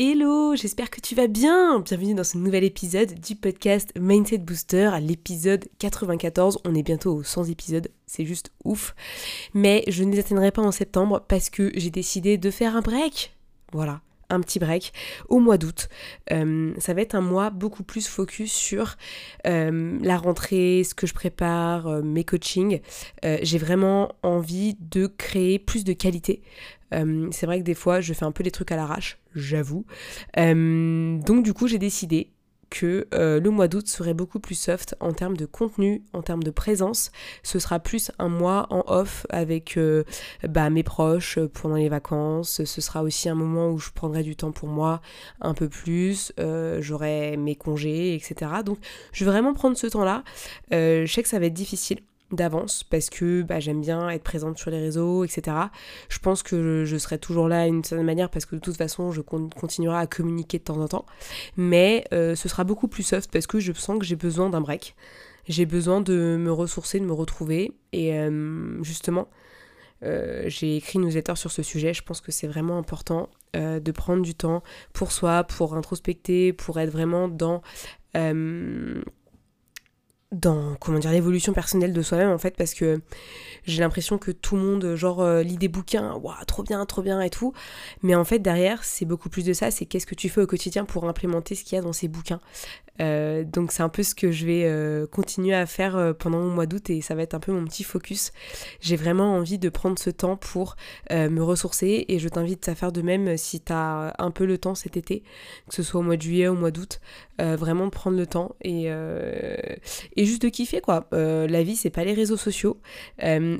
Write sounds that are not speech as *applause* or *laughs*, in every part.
Hello, j'espère que tu vas bien. Bienvenue dans ce nouvel épisode du podcast Mindset Booster, l'épisode 94. On est bientôt aux 100 épisodes, c'est juste ouf. Mais je ne les atteindrai pas en septembre parce que j'ai décidé de faire un break. Voilà, un petit break au mois d'août. Euh, ça va être un mois beaucoup plus focus sur euh, la rentrée, ce que je prépare, euh, mes coachings. J'ai vraiment envie de créer plus de qualité. c'est vrai que des fois, je fais un peu des trucs à l'arrache, j'avoue. donc du coup, j'ai décidé que euh, le mois d'août serait beaucoup plus soft en termes de contenu, en termes de présence. Ce sera plus un mois en off avec euh, bah, mes proches euh, pendant les vacances. Ce sera aussi un moment où je prendrai du temps pour moi un peu plus. J'aurai mes congés, etc. Donc je vais vraiment prendre ce temps-là. je sais que ça va être difficile d'avance parce que bah, j'aime bien être présente sur les réseaux, etc. Je pense que je, serai toujours là d'une certaine manière parce que de toute façon je continuerai à communiquer de temps en temps. Mais euh, ce sera beaucoup plus soft parce que je sens que j'ai besoin d'un break. J'ai besoin de me ressourcer, de me retrouver. Et euh, justement, euh, j'ai écrit une newsletter sur ce sujet. Je pense que c'est vraiment important de prendre du temps pour soi, pour introspecter, pour être vraiment dans dans comment dire l'évolution personnelle de soi-même en fait parce que j'ai l'impression que tout le monde genre euh, lit des bouquins waouh trop bien trop bien et tout. Mais en fait derrière c'est beaucoup plus de ça c'est qu'est-ce que tu fais au quotidien pour implémenter ce qu'il y a dans ces bouquins euh, donc c'est un peu ce que je vais euh, continuer à faire euh, pendant mon mois d'août et ça va être un peu mon petit focus. J'ai vraiment envie de prendre ce temps pour me ressourcer et je t'invite à faire de même si tu as un peu le temps cet été, que ce soit au mois de juillet ou au mois d'août, vraiment prendre le temps et, et juste de kiffer quoi. la vie c'est pas les réseaux sociaux.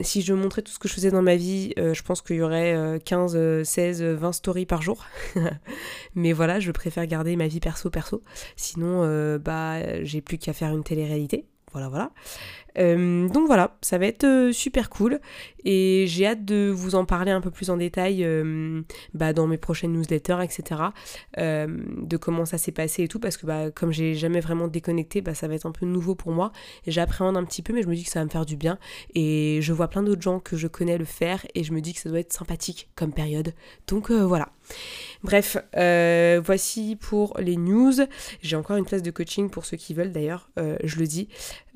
si je montrais tout ce que je faisais dans ma vie, je pense qu'il y aurait 15, 16, 20 stories par jour. *laughs* Mais voilà, je préfère garder ma vie perso perso. Sinon bah j'ai plus qu'à faire une télé-réalité. Voilà, voilà. Euh, donc voilà, ça va être euh, super cool et j'ai hâte de vous en parler un peu plus en détail bah, dans mes prochaines newsletters, etc. de comment ça s'est passé et tout parce que bah, comme j'ai jamais vraiment déconnecté, bah, ça va être un peu nouveau pour moi j'appréhende un petit peu mais je me dis que ça va me faire du bien et je vois plein d'autres gens que je connais le faire et je me dis que ça doit être sympathique comme période. Donc voilà. Bref, euh, voici pour les news. J'ai encore une place de coaching pour ceux qui veulent d'ailleurs, euh, je le dis.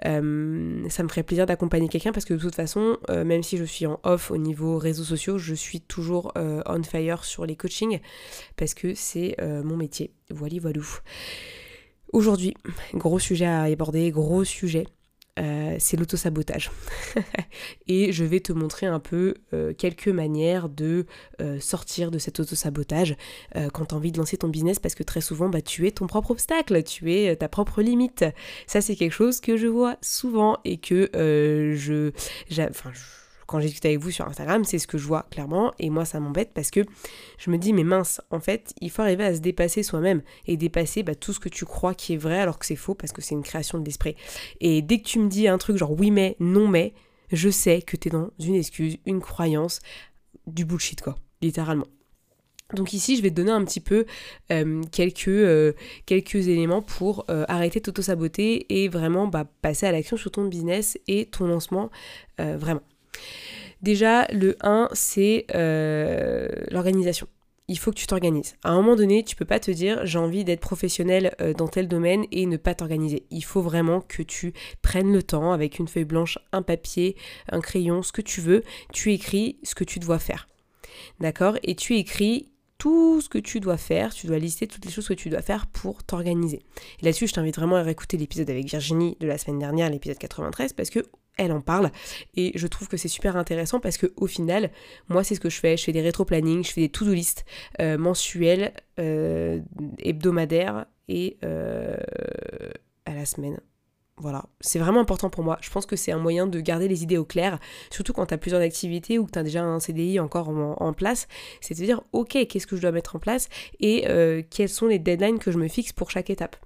Euh, ça me ferait plaisir d'accompagner quelqu'un parce que de toute façon, même si je suis en off au niveau réseaux sociaux, je suis toujours on fire sur les coachings parce que c'est mon métier. Voilà, voilà. Aujourd'hui, gros sujet à aborder, gros sujet. Euh, c'est l'autosabotage. *laughs* et je vais te montrer un peu euh, quelques manières de euh, sortir de cet autosabotage quand tu as envie de lancer ton business parce que très souvent bah, tu es ton propre obstacle, tu es ta propre limite. Ça c'est quelque chose que je vois souvent et que je... Enfin, je quand j'ai avec vous sur Instagram, c'est ce que je vois clairement. Et moi, ça m'embête parce que je me dis, mais mince, en fait, il faut arriver à se dépasser soi-même et dépasser bah, tout ce que tu crois qui est vrai alors que c'est faux parce que c'est une création de l'esprit. Et dès que tu me dis un truc genre oui, mais, non, mais, je sais que tu es dans une excuse, une croyance, du bullshit, quoi, littéralement. Donc ici, je vais te donner un petit peu euh, quelques, euh, quelques éléments pour euh, arrêter de t'auto-saboter et vraiment bah, passer à l'action sur ton business et ton lancement, vraiment. Déjà, le 1, c'est euh, l'organisation. Il faut que tu t'organises. À un moment donné, tu peux pas te dire j'ai envie d'être professionnel euh, dans tel domaine et ne pas t'organiser. Il faut vraiment que tu prennes le temps avec une feuille blanche, un papier, un crayon, ce que tu veux. Tu écris ce que tu dois faire. D'accord? Et tu écris tout ce que tu dois faire, tu dois lister toutes les choses que tu dois faire pour t'organiser. Et là-dessus, je t'invite vraiment à réécouter l'épisode avec Virginie de la semaine dernière, l'épisode 93, parce que elle en parle et je trouve que c'est super intéressant parce que au final moi c'est ce que je fais je fais des rétro-planning je fais des to-do list euh, mensuelles euh, hebdomadaires et euh, à la semaine Voilà, c'est vraiment important pour moi. Je pense que c'est un moyen de garder les idées au clair, surtout quand tu as plusieurs activités ou que tu déjà un CDI encore en, place. C'est de dire, ok, qu'est-ce que je dois mettre en place et euh, quelles sont les deadlines que je me fixe pour chaque étape.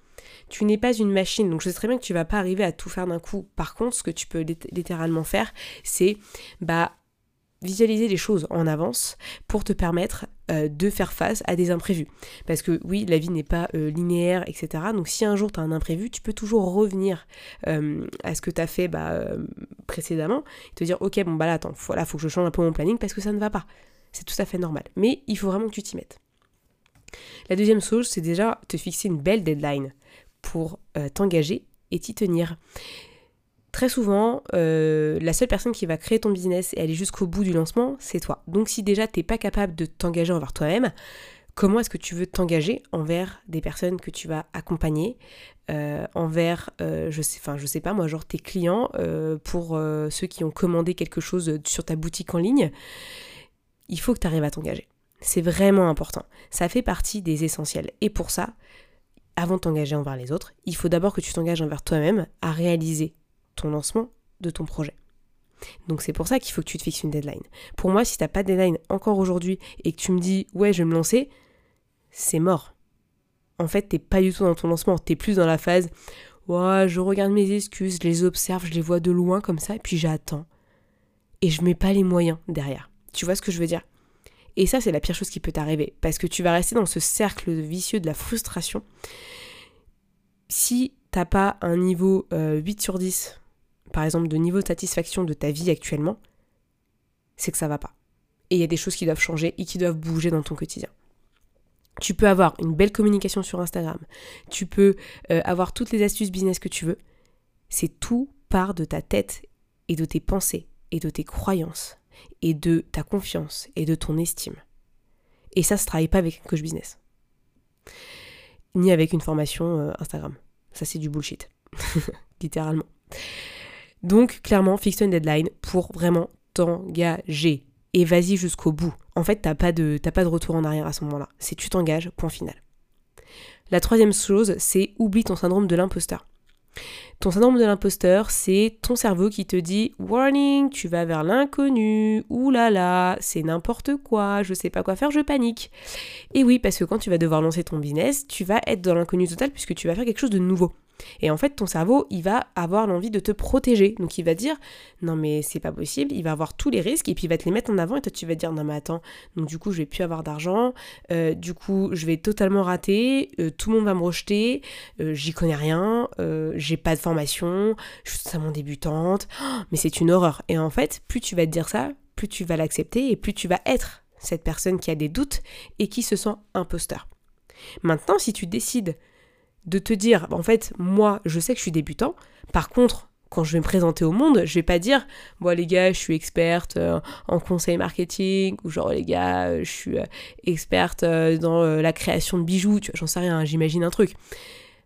Tu n'es pas une machine, donc je sais très bien que tu vas pas arriver à tout faire d'un coup. Par contre, ce que tu peux littéralement faire, c'est bah visualiser les choses en avance pour te permettre euh, de faire face à des imprévus. Parce que oui, la vie n'est pas euh, linéaire, etc. Donc si un jour tu as un imprévu, tu peux toujours revenir euh, à ce que tu as fait bah, précédemment et te dire ok bon bah là attends, voilà, faut que je change un peu mon planning parce que ça ne va pas. C'est tout à fait normal. Mais il faut vraiment que tu t'y mettes. La deuxième chose, c'est déjà te fixer une belle deadline pour t'engager et t'y tenir très souvent, euh, la seule personne qui va créer ton business et aller jusqu'au bout du lancement, c'est toi. Donc si déjà tu n'es pas capable de t'engager envers toi-même, comment est-ce que tu veux t'engager envers des personnes que tu vas accompagner, euh, envers, euh, je sais, sais pas moi, genre tes clients, pour ceux qui ont commandé quelque chose sur ta boutique en ligne, il faut que tu arrives à t'engager. C'est vraiment important. Ça fait partie des essentiels. Et pour ça, avant de t'engager envers les autres, il faut d'abord que tu t'engages envers toi-même à réaliser ton lancement de ton projet. Donc c'est pour ça qu'il faut que tu te fixes une deadline. Pour moi, si tu n'as pas de deadline encore aujourd'hui et que tu me dis ouais je vais me lancer, c'est mort. En fait, t'es pas du tout dans ton lancement, tu es plus dans la phase ouais, je regarde mes excuses, je les observe, je les vois de loin comme ça, et puis j'attends. Et je mets pas les moyens derrière. Tu vois ce que je veux dire? Et ça, c'est la pire chose qui peut t'arriver, parce que tu vas rester dans ce cercle vicieux de la frustration. Si t'as pas un niveau 8 euh, sur 10 par exemple, de niveau de satisfaction de ta vie actuellement, c'est que ça va pas. Et il y a des choses qui doivent changer et qui doivent bouger dans ton quotidien. Tu peux avoir une belle communication sur Instagram, tu peux euh, avoir toutes les astuces business que tu veux. C'est tout part de ta tête et de tes pensées et de tes croyances et de ta confiance et de ton estime. Et ça, se travaille pas avec un coach business. Ni avec une formation euh, Instagram. Ça, c'est du bullshit. *laughs* Littéralement. Donc clairement, fixe une deadline pour vraiment t'engager. Et vas-y jusqu'au bout. En fait, t'as pas, de, pas de retour en arrière à ce moment-là. C'est tu t'engages, point final. La troisième chose, c'est oublie ton syndrome de l'imposteur. Ton syndrome de l'imposteur, c'est ton cerveau qui te dit Warning, tu vas vers l'inconnu, oulala, c'est n'importe quoi, je sais pas quoi faire, je panique. Et oui, parce que quand tu vas devoir lancer ton business, tu vas être dans l'inconnu total puisque tu vas faire quelque chose de nouveau. Et en fait, ton cerveau, il va avoir l'envie de te protéger. Donc il va dire non mais c'est pas possible, il va avoir tous les risques et puis il va te les mettre en avant. Et toi tu vas dire non mais attends, donc du coup je vais plus avoir d'argent, euh, du coup je vais totalement rater, euh, tout le monde va me rejeter, euh, j'y connais rien, j'ai pas de formation, je suis totalement débutante, oh, mais c'est une horreur. Et en fait, plus tu vas te dire ça, plus tu vas l'accepter et plus tu vas être cette personne qui a des doutes et qui se sent imposteur. Maintenant, si tu décides de te dire, en fait, moi, je sais que je suis débutant. Par contre, quand je vais me présenter au monde, je vais pas dire, moi les gars, je suis experte euh, en conseil marketing, ou genre les gars, euh, je suis euh, experte dans la création de bijoux, tu vois, j'en sais rien, j'imagine un truc.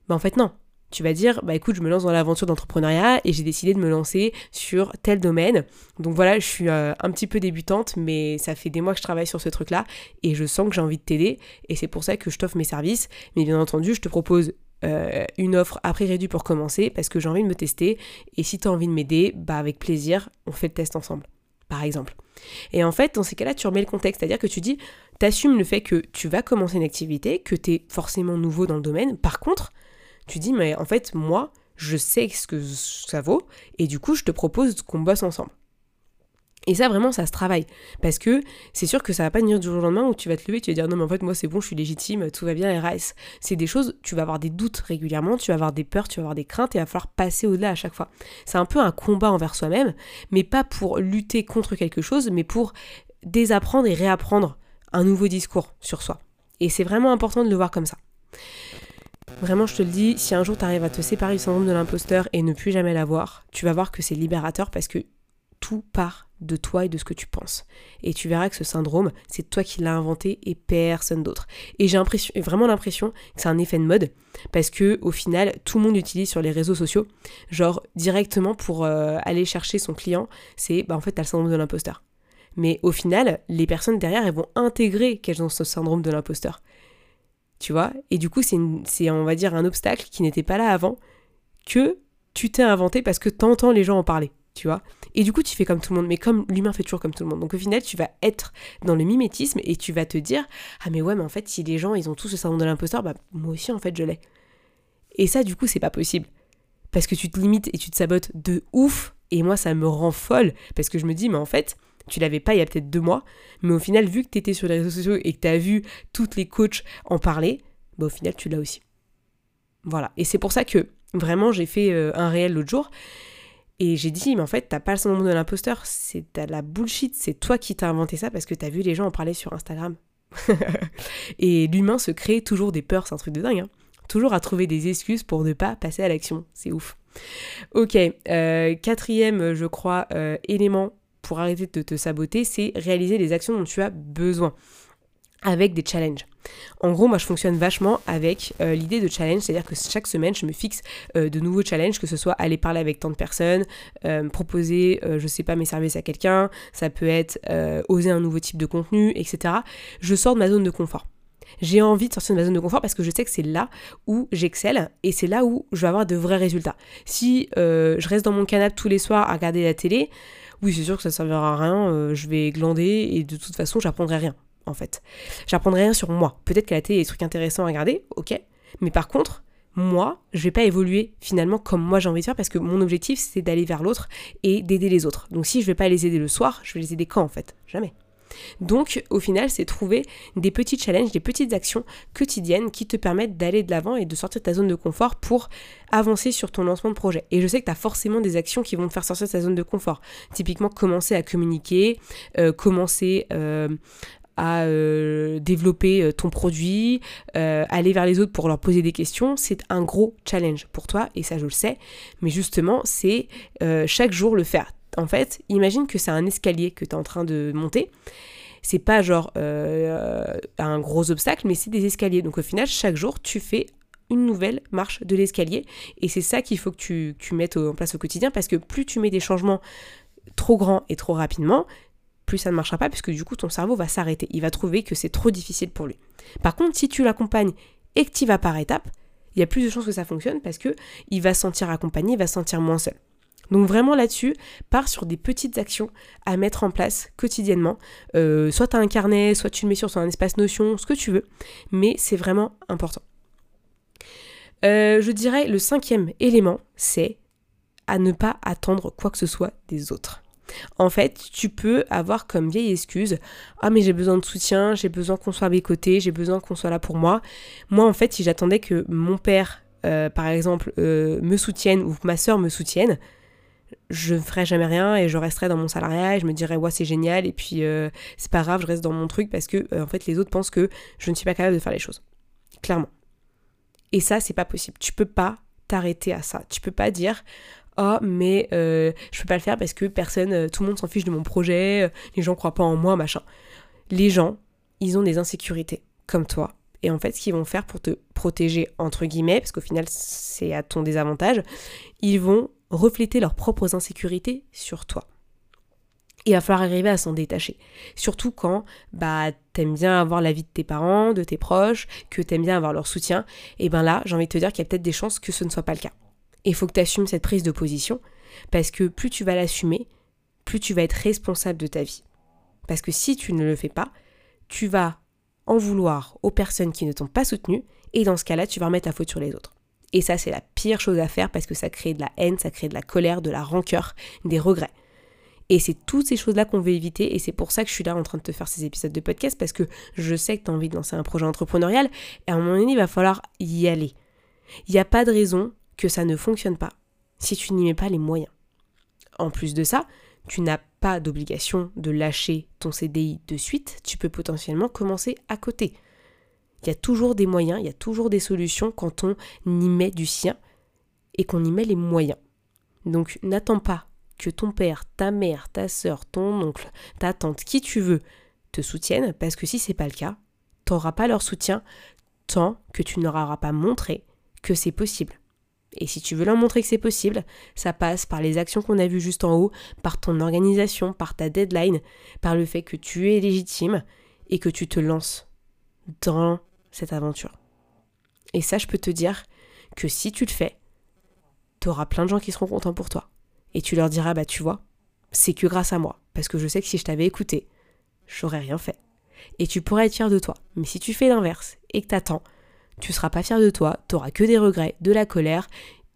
Mais en fait, non. Tu vas dire, bah écoute, je me lance dans l'aventure d'entrepreneuriat et j'ai décidé de me lancer sur tel domaine. Donc voilà, je suis un petit peu débutante, mais ça fait des mois que je travaille sur ce truc-là et je sens que j'ai envie de t'aider et c'est pour ça que je t'offre mes services. Mais bien entendu, je te propose euh, une offre à prix réduit pour commencer parce que j'ai envie de me tester et si tu as envie de m'aider, bah avec plaisir, on fait le test ensemble, par exemple. Et en fait, dans ces cas-là, tu remets le contexte, c'est-à-dire que tu dis, tu assumes le fait que tu vas commencer une activité, que tu es forcément nouveau dans le domaine. Par contre, tu dis, mais en fait, moi, je sais ce que ça vaut et du coup, je te propose qu'on bosse ensemble. Et ça, vraiment, ça se travaille. Parce que c'est sûr que ça va pas venir du jour au lendemain où tu vas te lever, tu vas dire non, mais en fait, moi, c'est bon, je suis légitime, tout va bien, RS. C'est des choses, tu vas avoir des doutes régulièrement, tu vas avoir des peurs, tu vas avoir des craintes et il va falloir passer au-delà à chaque fois. C'est un peu un combat envers soi-même, mais pas pour lutter contre quelque chose, mais pour désapprendre et réapprendre un nouveau discours sur soi. Et c'est vraiment important de le voir comme ça. Vraiment, je te le dis, si un jour tu arrives à te séparer du syndrome de l'imposteur et ne plus jamais l'avoir, tu vas voir que c'est libérateur parce que tout part de toi et de ce que tu penses. Et tu verras que ce syndrome, c'est toi qui l'as inventé et personne d'autre. Et j'ai vraiment l'impression que c'est un effet de mode parce que au final, tout le monde utilise sur les réseaux sociaux, genre directement pour euh, aller chercher son client, c'est bah en fait t'as le syndrome de l'imposteur. Mais au final, les personnes derrière, elles vont intégrer qu'elles ont ce syndrome de l'imposteur. Tu vois? Et du coup, c'est on va dire un obstacle qui n'était pas là avant que tu t'es inventé parce que t'entends les gens en parler, tu vois. Et du coup, tu fais comme tout le monde, mais comme l'humain fait toujours comme tout le monde. Donc au final, tu vas être dans le mimétisme et tu vas te dire Ah, mais ouais, mais en fait, si les gens, ils ont tous ce syndrome de l'imposteur, bah moi aussi, en fait, je l'ai. Et ça, du coup, c'est pas possible. Parce que tu te limites et tu te sabotes de ouf. Et moi, ça me rend folle. Parce que je me dis, mais en fait, tu l'avais pas il y a peut-être deux mois. Mais au final, vu que tu étais sur les réseaux sociaux et que tu as vu toutes les coachs en parler, bah au final, tu l'as aussi. Voilà. Et c'est pour ça que vraiment, j'ai fait euh, un réel l'autre jour. Et j'ai dit, mais en fait, t'as pas le syndrome de l'imposteur, c'est la bullshit, c'est toi qui t'as inventé ça parce que t'as vu les gens en parler sur Instagram. *laughs* et l'humain se crée toujours des peurs, c'est un truc de dingue. Hein. Toujours à trouver des excuses pour ne pas passer à l'action, c'est ouf. Ok, euh, quatrième, je crois, euh, élément pour arrêter de te saboter, c'est réaliser les actions dont tu as besoin avec des challenges. En gros, moi, je fonctionne vachement avec euh, l'idée de challenge, c'est-à-dire que chaque semaine, je me fixe euh, de nouveaux challenges, que ce soit aller parler avec tant de personnes, euh, proposer, je sais pas, mes services à quelqu'un, ça peut être oser un nouveau type de contenu, etc. Je sors de ma zone de confort. J'ai envie de sortir de ma zone de confort parce que je sais que c'est là où j'excelle et c'est là où je vais avoir de vrais résultats. Si je reste dans mon canapé tous les soirs à regarder la télé, oui, c'est sûr que ça ne servira à rien, je vais glander et de toute façon, j'apprendrai rien en fait. J'apprendrai rien sur moi. Peut-être qu'elle a des trucs intéressants à regarder, ok. Mais par contre, moi, je vais pas évoluer finalement comme moi j'ai envie de faire parce que mon objectif c'est d'aller vers l'autre et d'aider les autres. Donc si je vais pas les aider le soir, je vais les aider quand en fait? Jamais. Donc au final, c'est trouver des petits challenges, des petites actions quotidiennes qui te permettent d'aller de l'avant et de sortir de ta zone de confort pour avancer sur ton lancement de projet. Et je sais que tu as forcément des actions qui vont te faire sortir de ta zone de confort. Typiquement, commencer à communiquer, euh, commencer euh, à euh, développer euh, ton produit, euh, aller vers les autres pour leur poser des questions, c'est un gros challenge pour toi et ça je le sais. Mais justement, c'est chaque jour le faire. En fait, imagine que c'est un escalier que tu es en train de monter. C'est pas genre un gros obstacle, mais c'est des escaliers. Donc au final, chaque jour, tu fais une nouvelle marche de l'escalier. Et c'est ça qu'il faut que tu, tu mettes en place au quotidien parce que plus tu mets des changements trop grands et trop rapidement, plus ça ne marchera pas puisque du coup ton cerveau va s'arrêter. Il va trouver que c'est trop difficile pour lui. Par contre, si tu l'accompagnes et que tu vas par étapes, il y a plus de chances que ça fonctionne parce que il va se sentir accompagné, il va se sentir moins seul. Donc vraiment là-dessus, pars sur des petites actions à mettre en place quotidiennement. Euh, soit tu as un carnet, soit tu le mets sur un espace notion, ce que tu veux, mais c'est vraiment important. Euh, je dirais le cinquième élément, c'est à ne pas attendre quoi que ce soit des autres. En fait, tu peux avoir comme vieille excuse Ah, mais j'ai besoin de soutien, j'ai besoin qu'on soit à mes côtés, j'ai besoin qu'on soit là pour moi. Moi, en fait, si j'attendais que mon père, euh, par exemple, euh, me soutienne ou que ma soeur me soutienne, je ne ferais jamais rien et je resterais dans mon salariat et je me dirais ouais c'est génial et puis euh, c'est pas grave je reste dans mon truc parce que en fait les autres pensent que je ne suis pas capable de faire les choses clairement. Et ça c'est pas possible. Tu peux pas t'arrêter à ça. Tu peux pas dire oh mais euh, je peux pas le faire parce que personne, euh, tout le monde s'en fiche de mon projet, euh, les gens croient pas en moi, machin. Les gens, ils ont des insécurités comme toi. Et en fait, ce qu'ils vont faire pour te protéger, entre guillemets, parce qu'au final, c'est à ton désavantage, ils vont refléter leurs propres insécurités sur toi. Il va falloir arriver à s'en détacher. Surtout quand bah t'aimes bien avoir la vie de tes parents, de tes proches, que t'aimes bien avoir leur soutien, et ben là, j'ai envie de te dire qu'il y a peut-être des chances que ce ne soit pas le cas. Et il faut que tu assumes cette prise de position, parce que plus tu vas l'assumer, plus tu vas être responsable de ta vie. Parce que si tu ne le fais pas, tu vas en vouloir aux personnes qui ne t'ont pas soutenu, et dans ce cas-là, tu vas remettre la faute sur les autres. Et ça, c'est la pire chose à faire parce que ça crée de la haine, ça crée de la colère, de la rancœur, des regrets. Et c'est toutes ces choses-là qu'on veut éviter, et c'est pour ça que je suis là en train de te faire ces épisodes de podcast, parce que je sais que tu as envie de lancer un projet entrepreneurial, et à un moment donné, il va falloir y aller. Il n'y a pas de raison ça ne fonctionne pas si tu n'y mets pas les moyens. En plus de ça, tu n'as pas d'obligation de lâcher ton CDI de suite, tu peux potentiellement commencer à côté. Il y a toujours des moyens, il y a toujours des solutions quand on y met du sien et qu'on y met les moyens. Donc n'attends pas que ton père, ta mère, ta soeur, ton oncle, ta tante, qui tu veux, te soutiennent, parce que si c'est pas le cas, tu n'auras pas leur soutien tant que tu n'auras pas montré que c'est possible. Et si tu veux leur montrer que c'est possible, ça passe par les actions qu'on a vues juste en haut, par ton organisation, par ta deadline, par le fait que tu es légitime et que tu te lances dans cette aventure. Et ça, je peux te dire que si tu le fais, t'auras plein de gens qui seront contents pour toi. Et tu leur diras, bah tu vois, c'est que grâce à moi. Parce que je sais que si je t'avais écouté, j'aurais rien fait. Et tu pourrais être fier de toi. Mais si tu fais l'inverse et que t'attends, tu seras pas fier de toi, t'auras que des regrets, de la colère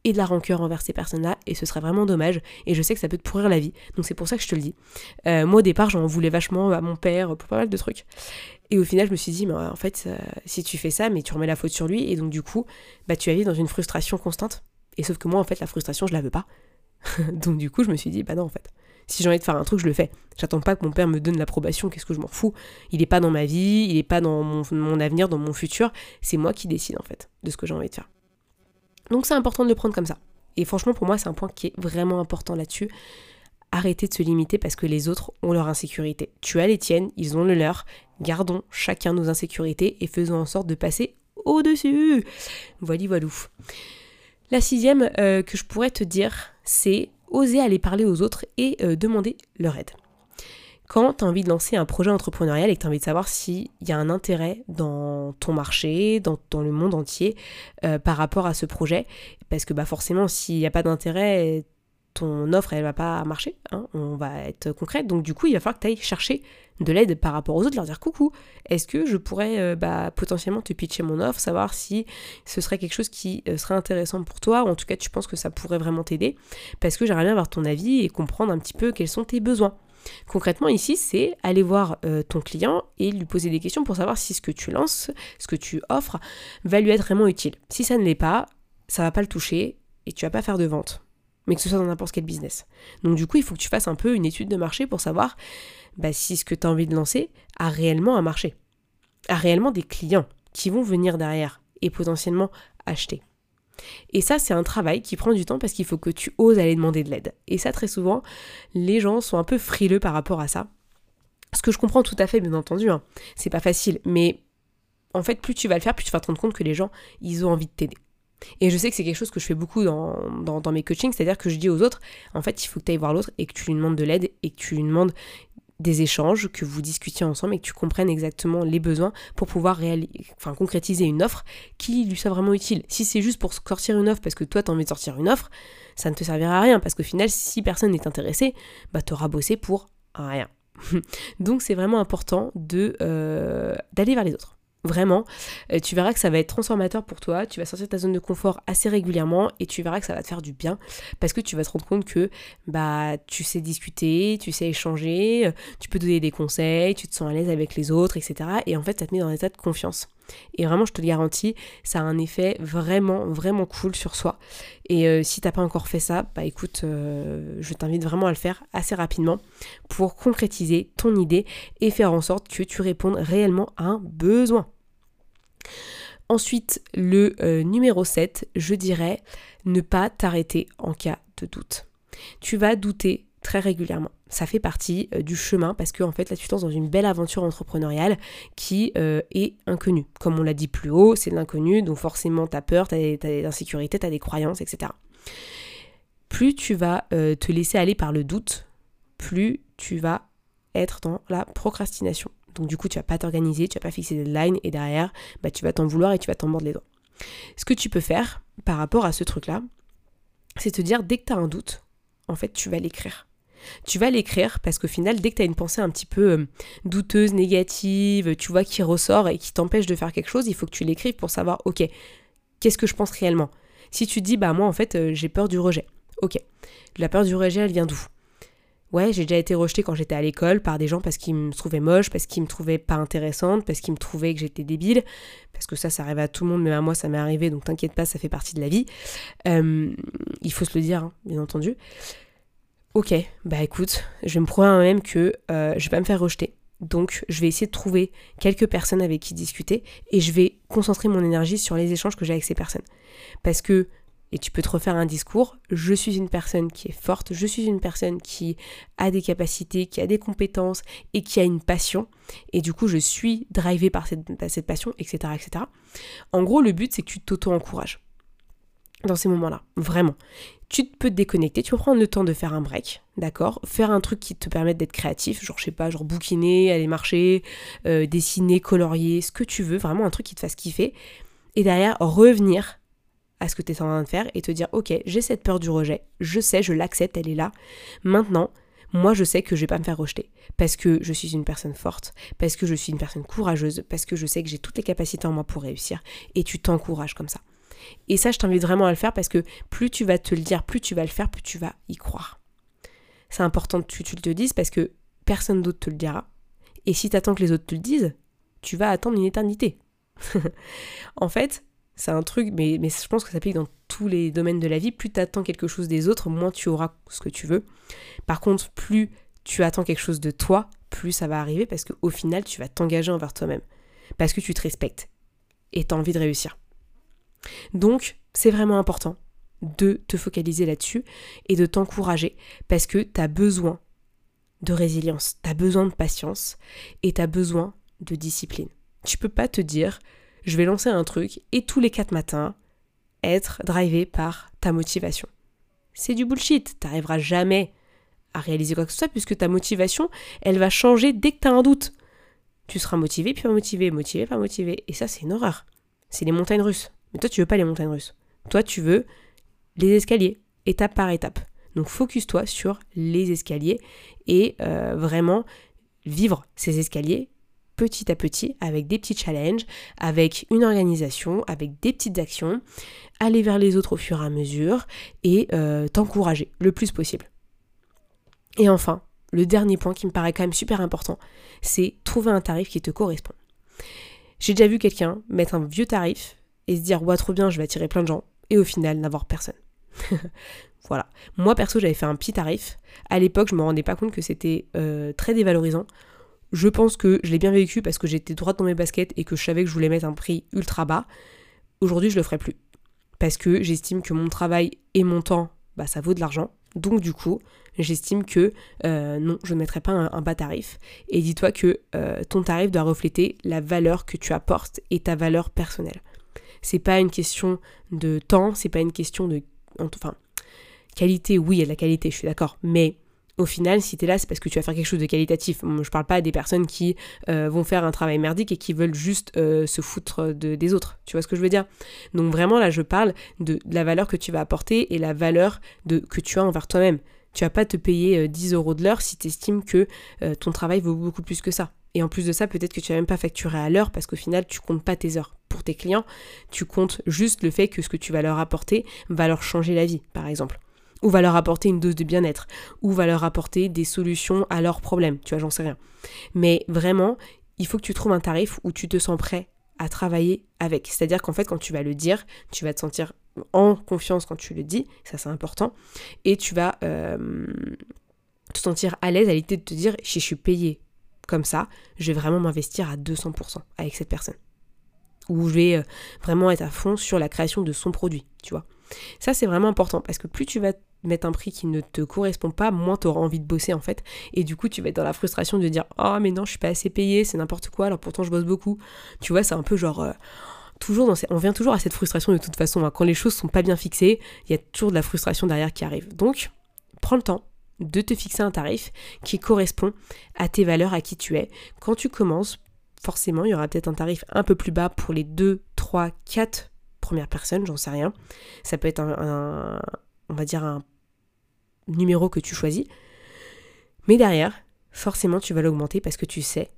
et de la rancœur envers ces personnes-là, et ce serait vraiment dommage, et je sais que ça peut te pourrir la vie, donc c'est pour ça que je te le dis. Euh, moi au départ j'en voulais vachement à mon père pour pas mal de trucs, et au final je me suis dit, mais en fait, euh, si tu fais ça, mais tu remets la faute sur lui, et donc du coup, bah tu vas vivre dans une frustration constante, et sauf que moi en fait la frustration je la veux pas, *laughs* donc du coup je me suis dit, bah non en fait, si j'ai envie de faire un truc, je le fais. J'attends pas que mon père me donne l'approbation, qu'est-ce que je m'en fous. Il est pas dans ma vie, il est pas dans mon, avenir, dans mon futur. C'est moi qui décide en fait de ce que j'ai envie de faire. Donc c'est important de le prendre comme ça. Et franchement, pour moi, c'est un point qui est vraiment important là-dessus. Arrêtez de se limiter parce que les autres ont leur insécurité. Tu as les tiennes, ils ont le leur. Gardons chacun nos insécurités et faisons en sorte de passer au-dessus. Voilà, voilà. La sixième euh, que je pourrais te dire, c'est oser aller parler aux autres et euh, demander leur aide. Quand tu as envie de lancer un projet entrepreneurial et que tu as envie de savoir s'il y a un intérêt dans ton marché, dans, le monde entier euh, par rapport à ce projet, parce que bah forcément s'il n'y a pas d'intérêt, ton offre elle va pas marcher, hein, on va être concrète, donc du coup il va falloir que tu ailles chercher de l'aide par rapport aux autres, leur dire coucou, est-ce que je pourrais euh, bah, potentiellement te pitcher mon offre, savoir si ce serait quelque chose qui euh, serait intéressant pour toi, ou en tout cas tu penses que ça pourrait vraiment t'aider, parce que j'aimerais bien avoir ton avis et comprendre un petit peu quels sont tes besoins. Concrètement ici, c'est aller voir euh, ton client et lui poser des questions pour savoir si ce que tu lances, ce que tu offres, va lui être vraiment utile. Si ça ne l'est pas, ça va pas le toucher et tu vas pas faire de vente mais que ce soit dans n'importe quel business. Donc du coup, il faut que tu fasses un peu une étude de marché pour savoir bah, si ce que tu as envie de lancer a réellement un marché, a réellement des clients qui vont venir derrière et potentiellement acheter. Et ça, c'est un travail qui prend du temps parce qu'il faut que tu oses aller demander de l'aide. Et ça, très souvent, les gens sont un peu frileux par rapport à ça. Ce que je comprends tout à fait, bien entendu, hein. c'est pas facile, mais en fait, plus tu vas le faire, plus tu vas te rendre compte que les gens, ils ont envie de t'aider. Et je sais que c'est quelque chose que je fais beaucoup dans, mes coachings, c'est-à-dire que je dis aux autres, en fait, il faut que tu ailles voir l'autre et que tu lui demandes de l'aide et que tu lui demandes des échanges, que vous discutiez ensemble et que tu comprennes exactement les besoins pour pouvoir enfin, concrétiser une offre qui lui soit vraiment utile. Si c'est juste pour sortir une offre parce que toi tu as envie de sortir une offre, ça ne te servira à rien parce qu'au final, si personne n'est intéressé, bah auras bossé pour rien. *laughs* Donc c'est vraiment important euh, d'aller vers les autres. Vraiment, euh, tu verras que ça va être transformateur pour toi, tu vas sortir de ta zone de confort assez régulièrement et tu verras que ça va te faire du bien parce que tu vas te rendre compte que bah tu sais discuter, tu sais échanger, euh, tu peux donner des conseils, tu te sens à l'aise avec les autres, etc. Et en fait, ça te met dans un état de confiance. Et vraiment, je te le garantis, ça a un effet vraiment, vraiment cool sur soi. Et euh, si t'as pas encore fait ça, bah écoute, je t'invite vraiment à le faire assez rapidement pour concrétiser ton idée et faire en sorte que tu répondes réellement à un besoin. Ensuite, le euh, numéro 7, je dirais ne pas t'arrêter en cas de doute. Tu vas douter très régulièrement. Ça fait partie euh, du chemin parce que fait là tu te dans une belle aventure entrepreneuriale qui euh, est inconnue. Comme on l'a dit plus haut, c'est l'inconnu, donc forcément tu as peur, tu as, des insécurités, tu as des croyances, etc. Plus tu vas te laisser aller par le doute, plus tu vas être dans la procrastination. Donc du coup, tu vas pas t'organiser, tu vas pas fixer des deadlines et derrière, bah, tu vas t'en vouloir et tu vas t'en mordre les doigts. Ce que tu peux faire par rapport à ce truc-là, c'est te dire dès que tu as un doute, en fait, tu vas l'écrire. Tu vas l'écrire parce qu'au final, dès que tu as une pensée un petit peu euh, douteuse, négative, tu vois, qui ressort et qui t'empêche de faire quelque chose, il faut que tu l'écrives pour savoir, ok, qu'est-ce que je pense réellement? Si tu te dis, bah moi en fait, euh, j'ai peur du rejet. Ok, la peur du rejet, elle vient d'où? Ouais, j'ai déjà été rejetée quand j'étais à l'école par des gens parce qu'ils me trouvaient moche, parce qu'ils me trouvaient pas intéressante, parce qu'ils me trouvaient que j'étais débile. Parce que ça, ça arrive à tout le monde, mais à moi, ça m'est arrivé, donc t'inquiète pas, ça fait partie de la vie. Euh, il faut se le dire, hein, bien entendu. Ok, bah écoute, je vais me prouver à moi-même que euh, je vais pas me faire rejeter. Donc, je vais essayer de trouver quelques personnes avec qui discuter et je vais concentrer mon énergie sur les échanges que j'ai avec ces personnes. Parce que et tu peux te refaire un discours, je suis une personne qui est forte, je suis une personne qui a des capacités, qui a des compétences et qui a une passion, et du coup je suis drivée par cette, passion, etc., etc. En gros, le but c'est que tu t'auto-encourages dans ces moments-là, vraiment. Tu peux te déconnecter, tu peux prendre le temps de faire un break, d'accord? Faire un truc qui te permette d'être créatif, genre je sais pas, genre bouquiner, aller marcher, euh, dessiner, colorier, ce que tu veux, vraiment un truc qui te fasse kiffer. Et derrière, revenir à ce que tu es en train de faire et te dire ok, j'ai cette peur du rejet, je sais, je l'accepte, elle est là. Maintenant, moi je sais que je vais pas me faire rejeter parce que je suis une personne forte, parce que je suis une personne courageuse, parce que je sais que j'ai toutes les capacités en moi pour réussir et tu t'encourages comme ça. Et ça, je t'invite vraiment à le faire parce que plus tu vas te le dire, plus tu vas le faire, plus tu vas y croire. C'est important que tu, te le dises parce que personne d'autre te le dira. Et si tu attends que les autres te le disent, tu vas attendre une éternité. *laughs* en fait, c'est un truc, mais, mais je pense que ça pique dans tous les domaines de la vie. Plus tu attends quelque chose des autres, moins tu auras ce que tu veux. Par contre, plus tu attends quelque chose de toi, plus ça va arriver parce qu'au final, tu vas t'engager envers toi-même. Parce que tu te respectes et tu as envie de réussir. Donc, c'est vraiment important de te focaliser là-dessus et de t'encourager parce que tu as besoin de résilience, tu as besoin de patience et tu as besoin de discipline. Tu peux pas te dire je vais lancer un truc et tous les quatre matins être drivé par ta motivation. C'est du bullshit, t'arriveras jamais à réaliser quoi que ce soit puisque ta motivation, elle va changer dès que tu as un doute. Tu seras motivé puis pas motivé, motivé pas motivé et ça c'est une horreur. C'est les montagnes russes. Mais toi tu veux pas les montagnes russes. Toi tu veux les escaliers, étape par étape. Donc focus-toi sur les escaliers et euh, vraiment vivre ces escaliers petit à petit avec des petits challenges, avec une organisation, avec des petites actions, aller vers les autres au fur et à mesure et euh, t'encourager le plus possible. Et enfin, le dernier point qui me paraît quand même super important, c'est trouver un tarif qui te correspond. J'ai déjà vu quelqu'un mettre un vieux tarif et se dire ouais trop bien je vais attirer plein de gens et au final n'avoir personne. *laughs* voilà. Moi perso j'avais fait un petit tarif. À l'époque je me rendais pas compte que c'était euh, très dévalorisant. Je pense que je l'ai bien vécu parce que j'étais droite dans mes baskets et que je savais que je voulais mettre un prix ultra bas. Aujourd'hui, je le ferai plus. Parce que j'estime que mon travail et mon temps, bah, ça vaut de l'argent. Donc du coup, j'estime que euh, non, je ne mettrai pas un, bas tarif. Et dis-toi que euh, ton tarif doit refléter la valeur que tu apportes et ta valeur personnelle. C'est pas une question de temps, c'est pas une question de. Qualité, oui, il y a de la qualité, je suis d'accord. Mais au final, si tu es là, c'est parce que tu vas faire quelque chose de qualitatif. Je parle pas des personnes qui euh, vont faire un travail merdique et qui veulent juste euh, se foutre de, des autres. Tu vois ce que je veux dire? Donc vraiment, là, je parle de, la valeur que tu vas apporter et la valeur que tu as envers toi-même. Tu vas pas te payer 10 euh, euros de l'heure si tu estimes que ton travail vaut beaucoup plus que ça. Et en plus de ça, peut-être que tu vas même pas facturer à l'heure parce qu'au final, tu comptes pas tes heures pour tes clients. Tu comptes juste le fait que ce que tu vas leur apporter va leur changer la vie, par exemple ou va leur apporter une dose de bien-être, ou va leur apporter des solutions à leurs problèmes, tu vois, j'en sais rien. Mais vraiment, il faut que tu trouves un tarif où tu te sens prêt à travailler avec. C'est-à-dire qu'en fait, quand tu vas le dire, tu vas te sentir en confiance quand tu le dis, ça c'est important, et tu vas euh, te sentir à l'aise à l'idée de te dire, si je suis payé comme ça, je vais vraiment m'investir à 200% avec cette personne. Ou je vais euh, vraiment être à fond sur la création de son produit, tu vois. Ça c'est vraiment important parce que plus tu vas mettre un prix qui ne te correspond pas, moins tu auras envie de bosser en fait. Et du coup, tu vas être dans la frustration de dire Oh, mais non, je suis pas assez payé, c'est n'importe quoi, alors pourtant je bosse beaucoup. Tu vois, c'est un peu genre. Euh, On vient toujours à cette frustration de toute façon. Hein. Quand les choses sont pas bien fixées, il y a toujours de la frustration derrière qui arrive. Donc, prends le temps de te fixer un tarif qui correspond à tes valeurs, à qui tu es. Quand tu commences, forcément, il y aura peut-être un tarif un peu plus bas pour les 2, 3, 4 premières personnes, j'en sais rien. Ça peut être un on va dire un numéro que tu choisis. Mais derrière, forcément, tu vas l'augmenter parce que tu sais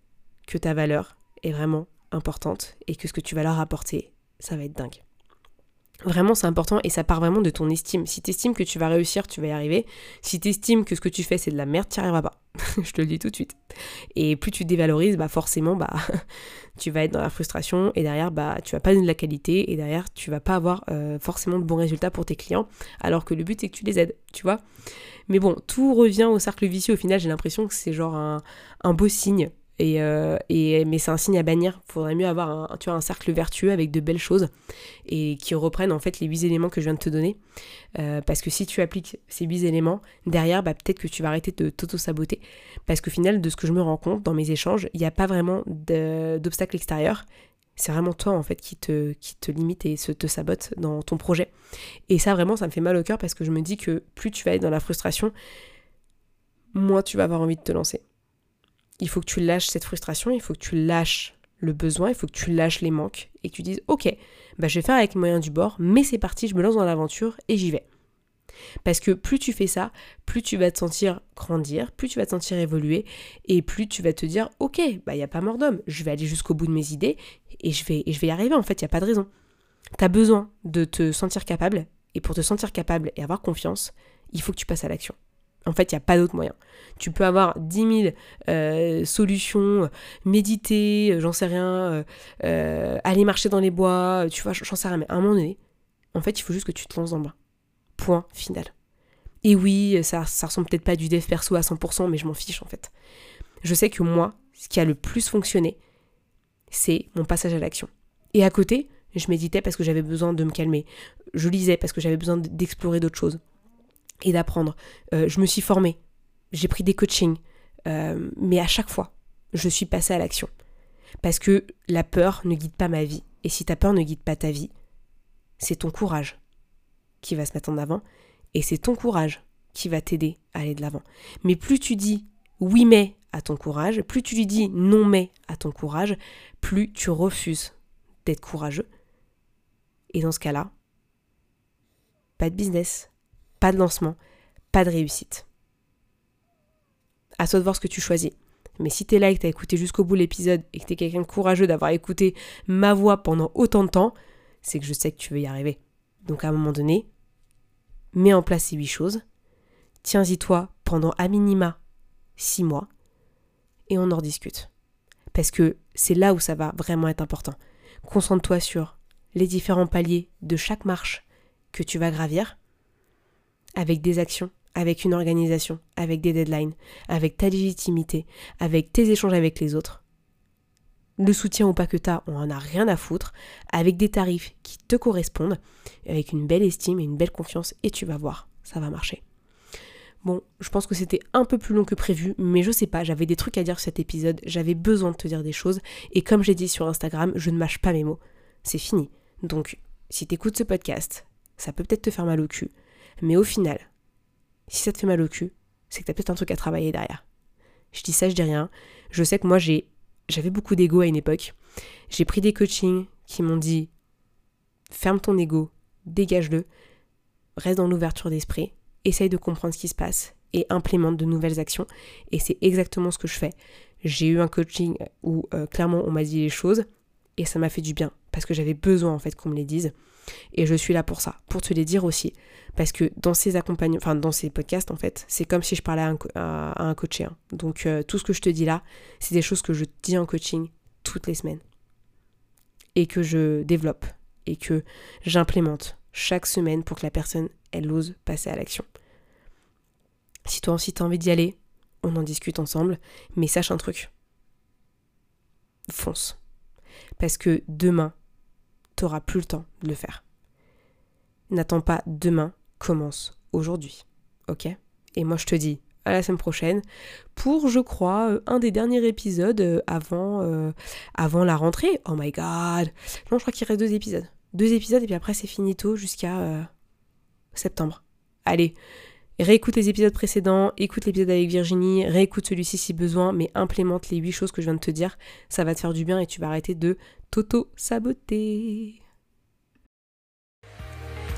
que ta valeur est vraiment importante et que ce que tu vas leur apporter, ça va être dingue. Vraiment, c'est important et ça part vraiment de ton estime. Si tu estimes que tu vas réussir, tu vas y arriver. Si tu estimes que ce que tu fais, c'est de la merde, tu n'y arriveras pas. *laughs* Je te le dis tout de suite. Et plus tu dévalorises, bah forcément, bah *laughs* tu vas être dans la frustration et derrière, bah tu vas pas donner de la qualité et derrière, tu vas pas avoir euh, forcément de bons résultats pour tes clients. Alors que le but, c'est que tu les aides, tu vois. Mais bon, tout revient au cercle vicieux. Au final, j'ai l'impression que c'est genre un beau signe euh, et, mais c'est un signe à bannir. Faudrait mieux avoir un, tu vois, un cercle vertueux avec de belles choses et qui reprennent en fait les huit éléments que je viens de te donner. Euh, parce que si tu appliques ces huit éléments, derrière, bah, peut-être que tu vas arrêter de t'auto-saboter. Parce qu'au final, de ce que je me rends compte dans mes échanges, il n'y a pas vraiment d'obstacle extérieur. C'est vraiment toi en fait qui te, qui te limite et se te sabote dans ton projet. Et ça vraiment, ça me fait mal au cœur parce que je me dis que plus tu vas être dans la frustration, moins tu vas avoir envie de te lancer il faut que tu lâches cette frustration, il faut que tu lâches le besoin, il faut que tu lâches les manques et que tu dises ok, bah je vais faire avec les moyens du bord, mais c'est parti, je me lance dans l'aventure et j'y vais. Parce que plus tu fais ça, plus tu vas te sentir grandir, plus tu vas te sentir évoluer, et plus tu vas te dire, ok, bah il n'y a pas mort d'homme, je vais aller jusqu'au bout de mes idées, et je vais, et je vais y arriver, en fait, il n'y a pas de raison. Tu as besoin de te sentir capable, et pour te sentir capable et avoir confiance, il faut que tu passes à l'action. En fait, il n'y a pas d'autre moyen. Tu peux avoir 10 000 euh, solutions, méditer, euh, j'en sais rien, euh, aller marcher dans les bois, tu vois, j'en sais rien. Mais à un moment donné, en fait, il faut juste que tu te lances le bain. Point final. Et oui, ça, ça ressemble peut-être pas du dev perso à 100%, mais je m'en fiche en fait. Je sais que moi, ce qui a le plus fonctionné, c'est mon passage à l'action. Et à côté, je méditais parce que j'avais besoin de me calmer. Je lisais parce que j'avais besoin d'explorer d'autres choses et d'apprendre. Euh, je me suis formée. J'ai pris des coachings. Euh, mais à chaque fois, je suis passée à l'action. Parce que la peur ne guide pas ma vie. Et si ta peur ne guide pas ta vie, c'est ton courage qui va se mettre en avant et c'est ton courage qui va t'aider à aller de l'avant. Mais plus tu dis oui mais à ton courage, plus tu lui dis non mais à ton courage, plus tu refuses d'être courageux. Et dans ce cas-là, pas de business, pas de lancement, pas de réussite. À toi de voir ce que tu choisis. Mais si t'es là et que t'as écouté jusqu'au bout l'épisode et que t'es quelqu'un de courageux d'avoir écouté ma voix pendant autant de temps, c'est que je sais que tu veux y arriver. Donc à un moment donné, mets en place ces huit choses, tiens-y toi pendant à minima six mois, et on en rediscute. Parce que c'est là où ça va vraiment être important. Concentre-toi sur les différents paliers de chaque marche que tu vas gravir, avec des actions, avec une organisation, avec des deadlines, avec ta légitimité, avec tes échanges avec les autres. Le soutien ou pas que tu as, on en a rien à foutre, avec des tarifs qui te correspondent, avec une belle estime et une belle confiance, et tu vas voir, ça va marcher. Bon, je pense que c'était un peu plus long que prévu, mais je sais pas, j'avais des trucs à dire sur cet épisode, j'avais besoin de te dire des choses, et comme j'ai dit sur Instagram, je ne mâche pas mes mots. C'est fini. Donc, si t'écoutes ce podcast, ça peut peut-être te faire mal au cul, mais au final, si ça te fait mal au cul, c'est que t'as peut-être un truc à travailler derrière. Je dis ça, je dis rien. Je sais que moi, j'ai, j'avais beaucoup d'ego à une époque. J'ai pris des coachings qui m'ont dit ferme ton ego, dégage-le, reste dans l'ouverture d'esprit, essaye de comprendre ce qui se passe et implémente de nouvelles actions. Et c'est exactement ce que je fais. J'ai eu un coaching où euh, clairement on m'a dit les choses et ça m'a fait du bien parce que j'avais besoin en fait qu'on me les dise. Et je suis là pour ça, pour te les dire aussi. Parce que dans ces accompagnements, enfin dans ces podcasts en fait, c'est comme si je parlais à un, coaché. Hein. Donc euh, tout ce que je te dis là, c'est des choses que je dis en coaching toutes les semaines. Et que je développe. Et que j'implémente chaque semaine pour que la personne, elle ose passer à l'action. Si toi aussi t'as envie d'y aller, on en discute ensemble. Mais sache un truc. Fonce. Parce que demain, t'auras plus le temps de le faire. N'attends pas demain, commence aujourd'hui. Ok? Et moi je te dis à la semaine prochaine pour, je crois, euh, un des derniers épisodes euh, avant, euh, avant la rentrée. Oh my god Non, je crois qu'il reste deux épisodes. Deux épisodes et puis après c'est finito jusqu'à septembre. Allez, réécoute les épisodes précédents, écoute l'épisode avec Virginie, réécoute celui-ci si besoin, mais implémente les huit choses que je viens de te dire. Ça va te faire du bien et tu vas arrêter de t'auto-saboter.